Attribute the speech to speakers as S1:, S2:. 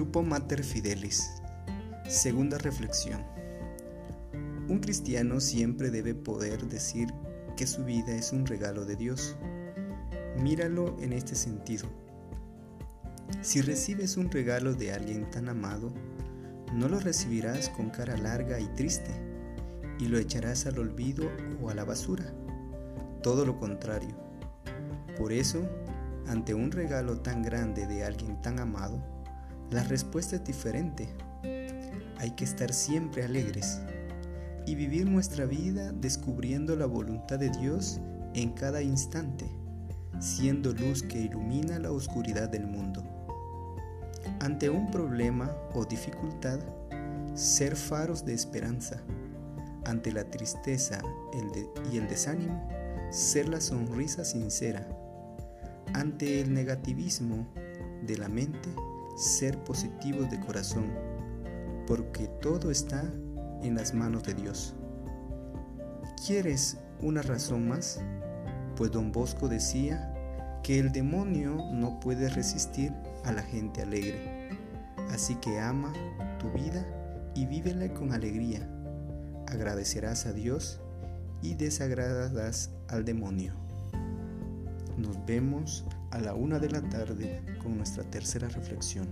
S1: Grupo Mater Fidelis. Segunda reflexión. Un cristiano siempre debe poder decir que su vida es un regalo de Dios. Míralo en este sentido. Si recibes un regalo de alguien tan amado, no lo recibirás con cara larga y triste y lo echarás al olvido o a la basura. Todo lo contrario. Por eso, ante un regalo tan grande de alguien tan amado, la respuesta es diferente. Hay que estar siempre alegres y vivir nuestra vida descubriendo la voluntad de Dios en cada instante, siendo luz que ilumina la oscuridad del mundo. Ante un problema o dificultad, ser faros de esperanza. Ante la tristeza y el desánimo, ser la sonrisa sincera. Ante el negativismo de la mente, ser positivos de corazón, porque todo está en las manos de Dios. ¿Quieres una razón más? Pues don Bosco decía que el demonio no puede resistir a la gente alegre. Así que ama tu vida y vívela con alegría. Agradecerás a Dios y desagradarás al demonio. Nos vemos a la una de la tarde con nuestra tercera reflexión.